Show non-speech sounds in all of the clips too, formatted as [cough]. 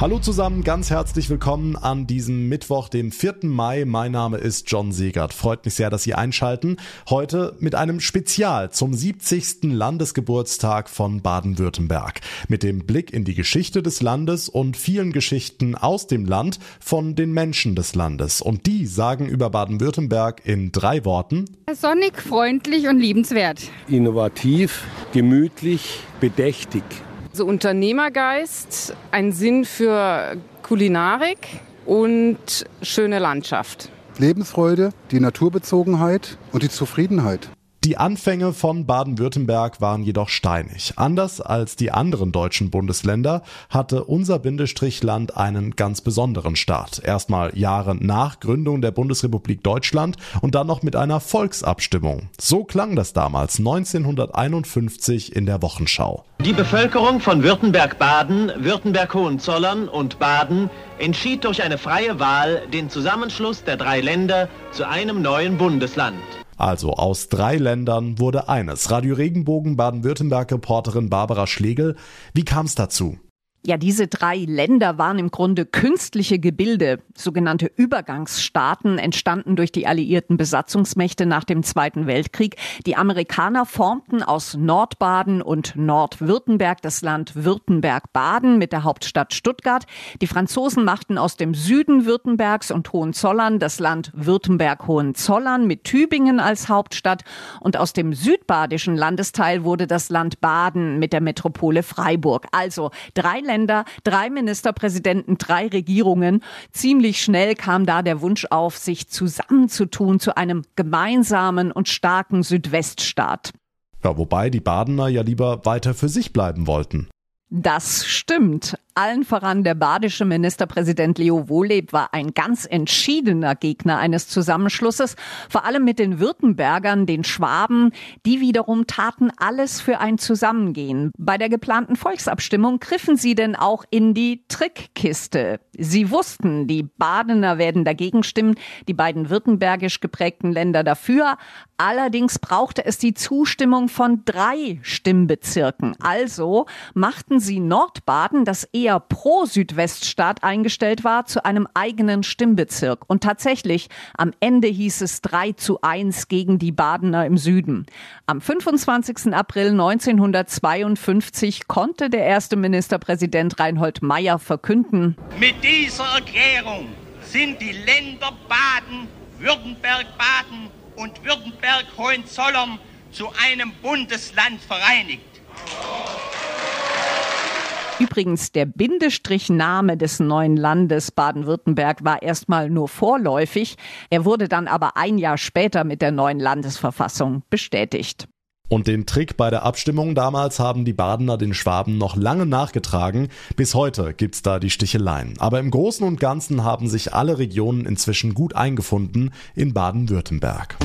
Hallo zusammen, ganz herzlich willkommen an diesem Mittwoch, dem 4. Mai. Mein Name ist John Segert. Freut mich sehr, dass Sie einschalten. Heute mit einem Spezial zum 70. Landesgeburtstag von Baden-Württemberg. Mit dem Blick in die Geschichte des Landes und vielen Geschichten aus dem Land von den Menschen des Landes. Und die sagen über Baden-Württemberg in drei Worten. Sonnig, freundlich und liebenswert. Innovativ, gemütlich, bedächtig. So Unternehmergeist, ein Sinn für Kulinarik und schöne Landschaft. Lebensfreude, die Naturbezogenheit und die Zufriedenheit. Die Anfänge von Baden-Württemberg waren jedoch steinig. Anders als die anderen deutschen Bundesländer hatte unser Bindestrichland einen ganz besonderen Start. Erstmal Jahre nach Gründung der Bundesrepublik Deutschland und dann noch mit einer Volksabstimmung. So klang das damals 1951 in der Wochenschau. Die Bevölkerung von Württemberg-Baden, Württemberg-Hohenzollern und Baden entschied durch eine freie Wahl den Zusammenschluss der drei Länder zu einem neuen Bundesland. Also aus drei Ländern wurde eines. Radio Regenbogen Baden-Württemberg-Reporterin Barbara Schlegel. Wie kam es dazu? Ja, diese drei Länder waren im Grunde künstliche Gebilde. Sogenannte Übergangsstaaten entstanden durch die alliierten Besatzungsmächte nach dem Zweiten Weltkrieg. Die Amerikaner formten aus Nordbaden und Nordwürttemberg das Land Württemberg-Baden mit der Hauptstadt Stuttgart. Die Franzosen machten aus dem Süden Württembergs und Hohenzollern das Land Württemberg-Hohenzollern mit Tübingen als Hauptstadt. Und aus dem südbadischen Landesteil wurde das Land Baden mit der Metropole Freiburg. Also drei Länder Länder, drei Ministerpräsidenten, drei Regierungen. Ziemlich schnell kam da der Wunsch auf, sich zusammenzutun zu einem gemeinsamen und starken Südweststaat. Ja, wobei die Badener ja lieber weiter für sich bleiben wollten. Das stimmt. Allen voran der badische Ministerpräsident Leo Wohleb war ein ganz entschiedener Gegner eines Zusammenschlusses, vor allem mit den Württembergern, den Schwaben, die wiederum taten alles für ein Zusammengehen. Bei der geplanten Volksabstimmung griffen sie denn auch in die Trickkiste. Sie wussten, die Badener werden dagegen stimmen, die beiden württembergisch geprägten Länder dafür. Allerdings brauchte es die Zustimmung von drei Stimmbezirken. Also machten sie Nordbaden, das eher pro Südweststaat eingestellt war, zu einem eigenen Stimmbezirk. Und tatsächlich, am Ende hieß es 3 zu 1 gegen die Badener im Süden. Am 25. April 1952 konnte der erste Ministerpräsident Reinhold Meyer verkünden. Mit dieser Erklärung sind die Länder Baden, Württemberg-Baden und Württemberg-Hohenzollern zu einem Bundesland vereinigt. Übrigens, der Bindestrichname des neuen Landes Baden-Württemberg war erstmal nur vorläufig. Er wurde dann aber ein Jahr später mit der neuen Landesverfassung bestätigt. Und den Trick bei der Abstimmung damals haben die Badener den Schwaben noch lange nachgetragen. Bis heute gibt's da die Sticheleien. Aber im Großen und Ganzen haben sich alle Regionen inzwischen gut eingefunden in Baden-Württemberg.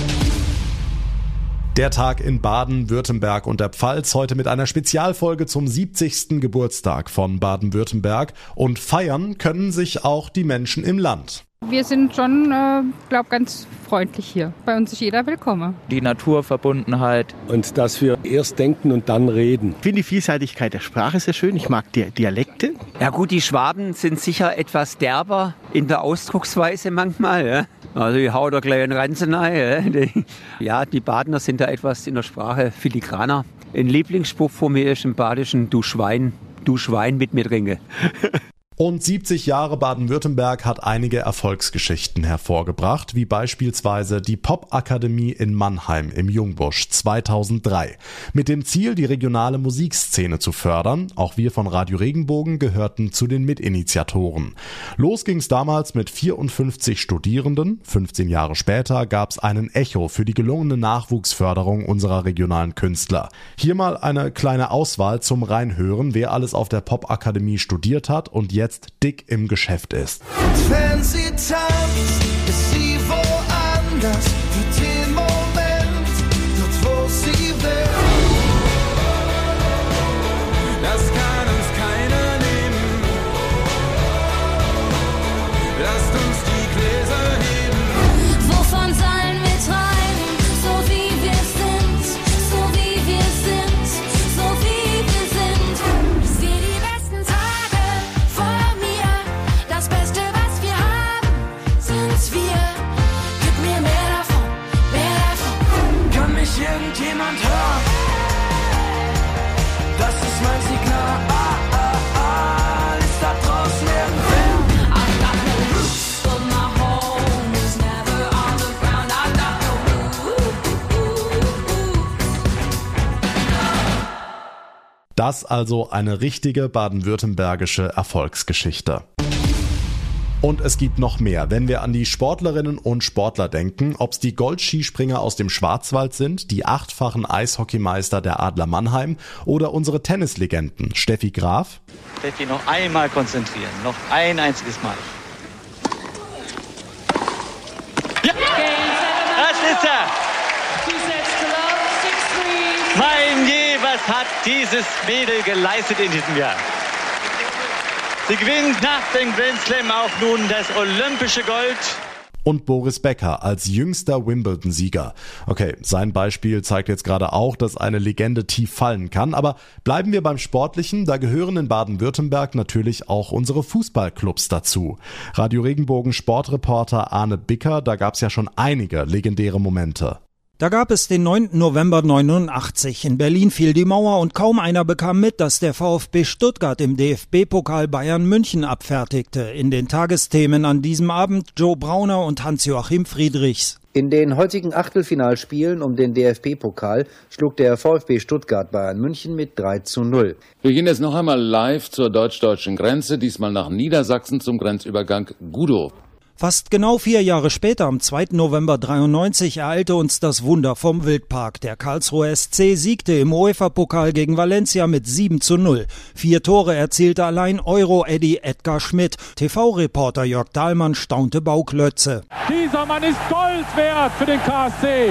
Der Tag in Baden, Württemberg und der Pfalz heute mit einer Spezialfolge zum 70. Geburtstag von Baden-Württemberg und feiern können sich auch die Menschen im Land. Wir sind schon, äh, glaube ganz freundlich hier. Bei uns ist jeder willkommen. Die Naturverbundenheit. Und dass wir erst denken und dann reden. Ich finde die Vielseitigkeit der Sprache sehr schön. Ich mag die Dialekte. Ja gut, die Schwaben sind sicher etwas derber in der Ausdrucksweise manchmal. Ja? Also ich hau da gleich einen Ranzen rein. Ja, die Badener sind da etwas in der Sprache filigraner. Ein Lieblingsspruch von mir ist im Badischen, du Schwein, du Schwein mit mir trinke. Und 70 Jahre Baden-Württemberg hat einige Erfolgsgeschichten hervorgebracht, wie beispielsweise die Popakademie in Mannheim im Jungbusch 2003. Mit dem Ziel, die regionale Musikszene zu fördern. Auch wir von Radio Regenbogen gehörten zu den Mitinitiatoren. Los ging's damals mit 54 Studierenden. 15 Jahre später gab's einen Echo für die gelungene Nachwuchsförderung unserer regionalen Künstler. Hier mal eine kleine Auswahl zum Reinhören, wer alles auf der Popakademie studiert hat und jetzt jetzt dick im Geschäft ist. Wenn sie tanzt, ist sie woanders. Für Das also eine richtige baden-württembergische Erfolgsgeschichte. Und es gibt noch mehr. Wenn wir an die Sportlerinnen und Sportler denken, ob's die Goldskispringer aus dem Schwarzwald sind, die achtfachen Eishockeymeister der Adler Mannheim oder unsere Tennislegenden Steffi Graf, Steffi, noch einmal konzentrieren. Noch ein einziges Mal. Ja! Das ist er! Mein je, was hat dieses Mädel geleistet in diesem Jahr? Sie gewinnt nach dem Grand Slam auch nun das olympische Gold. und Boris Becker als jüngster Wimbledon-Sieger. Okay, sein Beispiel zeigt jetzt gerade auch, dass eine Legende tief fallen kann, aber bleiben wir beim Sportlichen, da gehören in Baden-Württemberg natürlich auch unsere Fußballclubs dazu. Radio Regenbogen Sportreporter Arne Bicker, da gab's ja schon einige legendäre Momente. Da gab es den 9. November 89. In Berlin fiel die Mauer und kaum einer bekam mit, dass der VfB Stuttgart im DFB-Pokal Bayern München abfertigte. In den Tagesthemen an diesem Abend Joe Brauner und Hans-Joachim Friedrichs. In den heutigen Achtelfinalspielen um den DFB-Pokal schlug der VfB Stuttgart Bayern München mit 3 zu 0. Wir gehen jetzt noch einmal live zur deutsch-deutschen Grenze, diesmal nach Niedersachsen zum Grenzübergang Gudow. Fast genau vier Jahre später, am 2. November 93, ereilte uns das Wunder vom Wildpark. Der Karlsruher SC siegte im UEFA-Pokal gegen Valencia mit 7 zu 0. Vier Tore erzielte allein Euro-Eddy Edgar Schmidt. TV-Reporter Jörg Dahlmann staunte Bauklötze. Dieser Mann ist Gold wert für den KSC.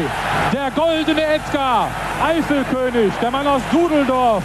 Der goldene Edgar, Eifelkönig, der Mann aus Dudeldorf.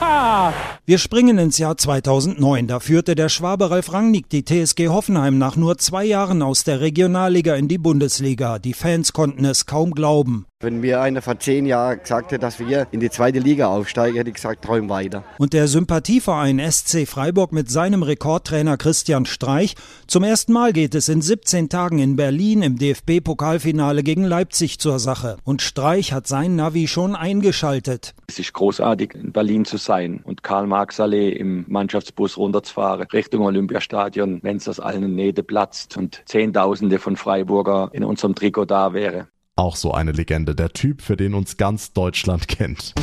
Wir springen ins Jahr 2009. Da führte der Schwabe Ralf Rangnick die TSG Hoffenheim nach nur zwei Jahren aus der Regionalliga in die Bundesliga. Die Fans konnten es kaum glauben. Wenn mir einer vor zehn Jahren gesagt hätte, dass wir in die zweite Liga aufsteigen, hätte ich gesagt, träum weiter. Und der Sympathieverein SC Freiburg mit seinem Rekordtrainer Christian Streich. Zum ersten Mal geht es in 17 Tagen in Berlin im DFB-Pokalfinale gegen Leipzig zur Sache. Und Streich hat sein Navi schon eingeschaltet. Es ist großartig, in Berlin zu sein und Karl-Marx-Allee im Mannschaftsbus runterzufahren, Richtung Olympiastadion, wenn es aus allen Nähten platzt und Zehntausende von Freiburger in unserem Trikot da wäre. Auch so eine Legende, der Typ, für den uns ganz Deutschland [laughs] kennt.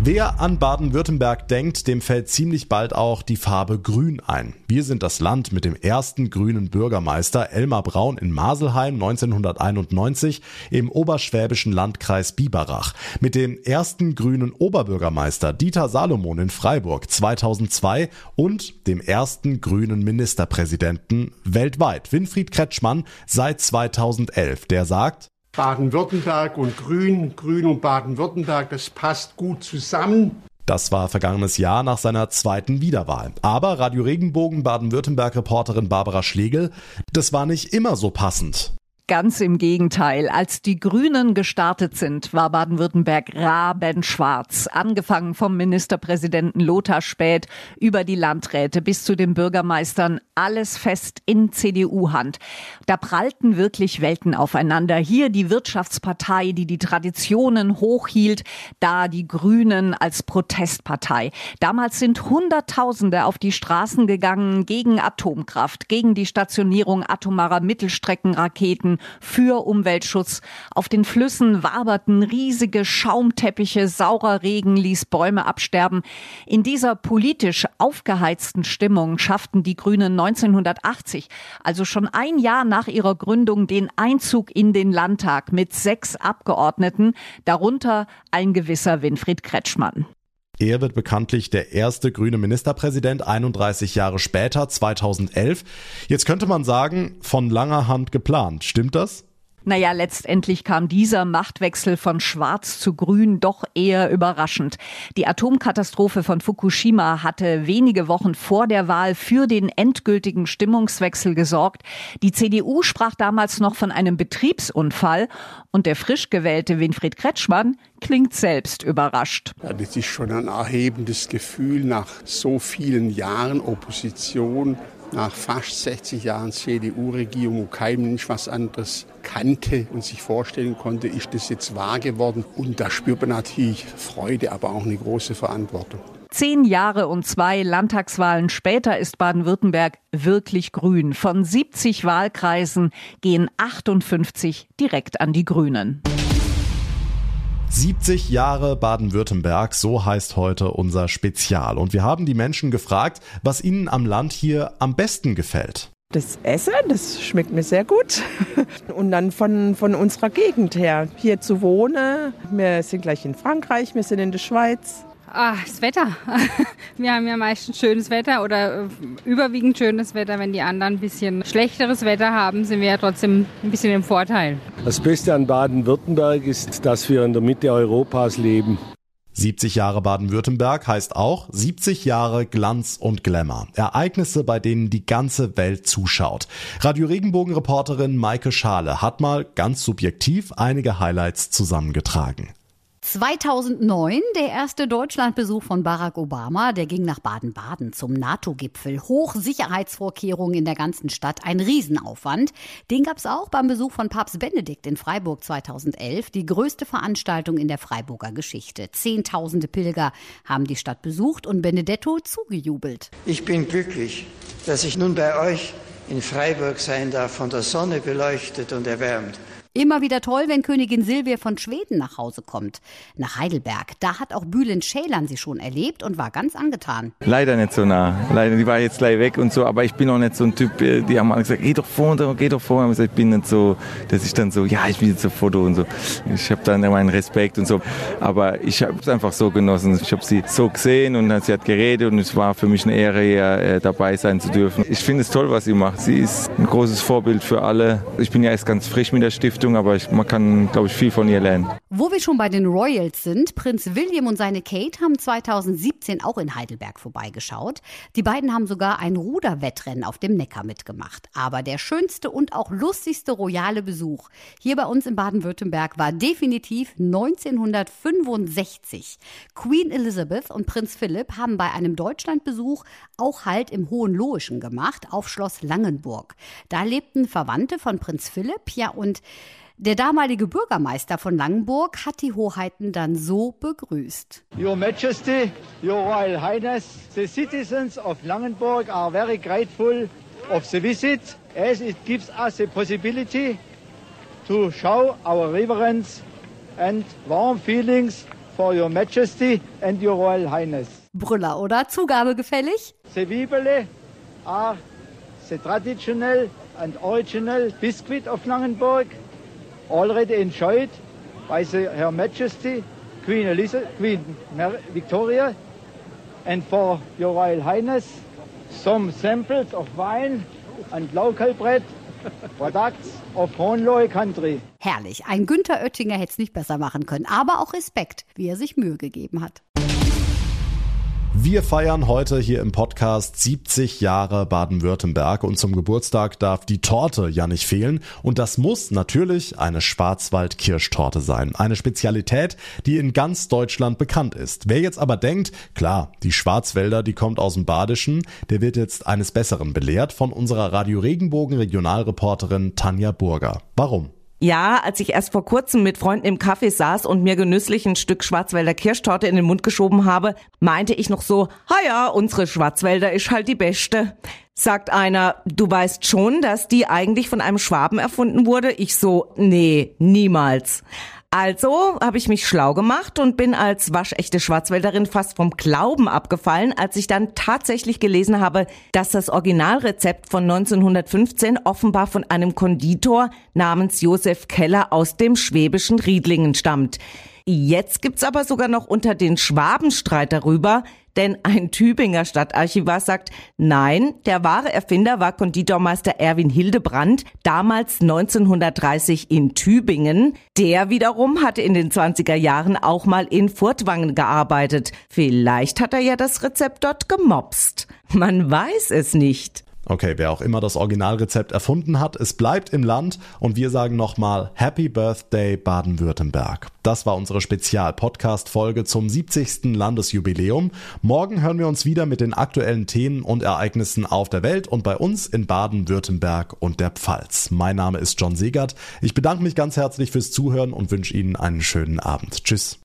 Wer an Baden-Württemberg denkt, dem fällt ziemlich bald auch die Farbe Grün ein. Wir sind das Land mit dem ersten grünen Bürgermeister Elmar Braun in Maselheim 1991 im oberschwäbischen Landkreis Biberach. Mit dem ersten grünen Oberbürgermeister Dieter Salomon in Freiburg 2002 und dem ersten grünen Ministerpräsidenten weltweit Winfried Kretschmann seit 2011. Der sagt, Baden-Württemberg und Grün, Grün und Baden-Württemberg, das passt gut zusammen. Das war vergangenes Jahr nach seiner zweiten Wiederwahl. Aber Radio Regenbogen Baden-Württemberg-Reporterin Barbara Schlegel, das war nicht immer so passend. Ganz im Gegenteil. Als die Grünen gestartet sind, war Baden-Württemberg rabenschwarz. Angefangen vom Ministerpräsidenten Lothar Späth über die Landräte bis zu den Bürgermeistern. Alles fest in CDU-Hand. Da prallten wirklich Welten aufeinander. Hier die Wirtschaftspartei, die die Traditionen hochhielt. Da die Grünen als Protestpartei. Damals sind Hunderttausende auf die Straßen gegangen gegen Atomkraft, gegen die Stationierung atomarer Mittelstreckenraketen für Umweltschutz. Auf den Flüssen waberten riesige Schaumteppiche, saurer Regen ließ Bäume absterben. In dieser politisch aufgeheizten Stimmung schafften die Grünen 1980, also schon ein Jahr nach ihrer Gründung, den Einzug in den Landtag mit sechs Abgeordneten, darunter ein gewisser Winfried Kretschmann. Er wird bekanntlich der erste grüne Ministerpräsident 31 Jahre später, 2011. Jetzt könnte man sagen, von langer Hand geplant. Stimmt das? Naja, letztendlich kam dieser Machtwechsel von Schwarz zu Grün doch eher überraschend. Die Atomkatastrophe von Fukushima hatte wenige Wochen vor der Wahl für den endgültigen Stimmungswechsel gesorgt. Die CDU sprach damals noch von einem Betriebsunfall und der frisch gewählte Winfried Kretschmann klingt selbst überrascht. Ja, das ist schon ein erhebendes Gefühl nach so vielen Jahren Opposition nach fast 60 Jahren CDU-Regierung, wo kein Mensch was anderes kannte und sich vorstellen konnte, ist das jetzt wahr geworden. Und da spürt man natürlich Freude, aber auch eine große Verantwortung. Zehn Jahre und zwei Landtagswahlen später ist Baden-Württemberg wirklich grün. Von 70 Wahlkreisen gehen 58 direkt an die Grünen. 70 Jahre Baden-Württemberg, so heißt heute unser Spezial. Und wir haben die Menschen gefragt, was ihnen am Land hier am besten gefällt. Das Essen, das schmeckt mir sehr gut. [laughs] Und dann von, von unserer Gegend her, hier zu wohnen. Wir sind gleich in Frankreich, wir sind in der Schweiz. Ah, das Wetter. [laughs] Wir haben ja meistens schönes Wetter oder äh, überwiegend schönes Wetter. Wenn die anderen ein bisschen schlechteres Wetter haben, sind wir ja trotzdem ein bisschen im Vorteil. Das Beste an Baden-Württemberg ist, dass wir in der Mitte Europas leben. 70 Jahre Baden-Württemberg heißt auch 70 Jahre Glanz und Glamour. Ereignisse, bei denen die ganze Welt zuschaut. Radio Regenbogen-Reporterin Maike Schale hat mal ganz subjektiv einige Highlights zusammengetragen. 2009 der erste Deutschlandbesuch von Barack Obama, der ging nach Baden-Baden zum NATO-Gipfel. Hochsicherheitsvorkehrungen in der ganzen Stadt, ein Riesenaufwand. Den gab es auch beim Besuch von Papst Benedikt in Freiburg 2011, die größte Veranstaltung in der Freiburger Geschichte. Zehntausende Pilger haben die Stadt besucht und Benedetto zugejubelt. Ich bin glücklich, dass ich nun bei euch in Freiburg sein darf, von der Sonne beleuchtet und erwärmt. Immer wieder toll, wenn Königin Silvia von Schweden nach Hause kommt. Nach Heidelberg. Da hat auch Bülent Ceylan sie schon erlebt und war ganz angetan. Leider nicht so nah. Leider, die war jetzt gleich weg und so, aber ich bin auch nicht so ein Typ, äh, die haben alle gesagt, geh doch vor, geh doch vor. Ich bin nicht so, dass ich dann so, ja, ich will jetzt ein Foto und so. Ich habe dann meinen Respekt und so. Aber ich habe es einfach so genossen. Ich habe sie so gesehen und sie hat geredet und es war für mich eine Ehre, hier äh, dabei sein zu dürfen. Ich finde es toll, was sie macht. Sie ist ein großes Vorbild für alle. Ich bin ja erst ganz frisch mit der Stiftung, aber ich, man kann, glaube ich, viel von ihr lernen. Wo wir schon bei den Royals sind, Prinz William und seine Kate haben 2017 auch in Heidelberg vorbeigeschaut. Die beiden haben sogar ein Ruderwettrennen auf dem Neckar mitgemacht. Aber der schönste und auch lustigste royale Besuch hier bei uns in Baden-Württemberg war definitiv 1965. Queen Elizabeth und Prinz Philipp haben bei einem Deutschlandbesuch auch Halt im Hohenlohischen gemacht, auf Schloss Langenburg. Da lebten Verwandte von Prinz Philipp, ja und der damalige Bürgermeister von Langenburg hat die Hoheiten dann so begrüßt. Your Majesty, Your Royal Highness, the citizens of Langenburg are very grateful of the visit as it gives us a possibility to show our reverence and warm feelings for Your Majesty and Your Royal Highness. Brüller, oder? Zugabe gefällig? The Wibele are the traditional and original biscuit of Langenburg, already enjoyed by the Her Majesty Queen Elizabeth, Queen Victoria, and for Your Royal Highness, some samples of wine and local bread, [laughs] products of Hohenlohe country. Herrlich. Ein Günther Oettinger hätte es nicht besser machen können. Aber auch Respekt, wie er sich Mühe gegeben hat. Wir feiern heute hier im Podcast 70 Jahre Baden-Württemberg und zum Geburtstag darf die Torte ja nicht fehlen und das muss natürlich eine Schwarzwald-Kirschtorte sein. Eine Spezialität, die in ganz Deutschland bekannt ist. Wer jetzt aber denkt, klar, die Schwarzwälder, die kommt aus dem Badischen, der wird jetzt eines Besseren belehrt von unserer Radio Regenbogen Regionalreporterin Tanja Burger. Warum? Ja, als ich erst vor kurzem mit Freunden im Café saß und mir genüsslich ein Stück Schwarzwälder Kirschtorte in den Mund geschoben habe, meinte ich noch so, ha ja, unsere Schwarzwälder ist halt die beste. Sagt einer, du weißt schon, dass die eigentlich von einem Schwaben erfunden wurde? Ich so, nee, niemals. Also habe ich mich schlau gemacht und bin als waschechte Schwarzwälderin fast vom Glauben abgefallen, als ich dann tatsächlich gelesen habe, dass das Originalrezept von 1915 offenbar von einem Konditor namens Josef Keller aus dem schwäbischen Riedlingen stammt. Jetzt gibt's aber sogar noch unter den Schwaben Streit darüber, denn ein Tübinger Stadtarchivar sagt, nein, der wahre Erfinder war Konditormeister Erwin Hildebrand, damals 1930 in Tübingen. Der wiederum hatte in den 20er Jahren auch mal in Furtwangen gearbeitet. Vielleicht hat er ja das Rezept dort gemopst. Man weiß es nicht. Okay, wer auch immer das Originalrezept erfunden hat, es bleibt im Land und wir sagen nochmal Happy Birthday Baden-Württemberg. Das war unsere Spezial-Podcast-Folge zum 70. Landesjubiläum. Morgen hören wir uns wieder mit den aktuellen Themen und Ereignissen auf der Welt und bei uns in Baden-Württemberg und der Pfalz. Mein Name ist John Segert. Ich bedanke mich ganz herzlich fürs Zuhören und wünsche Ihnen einen schönen Abend. Tschüss.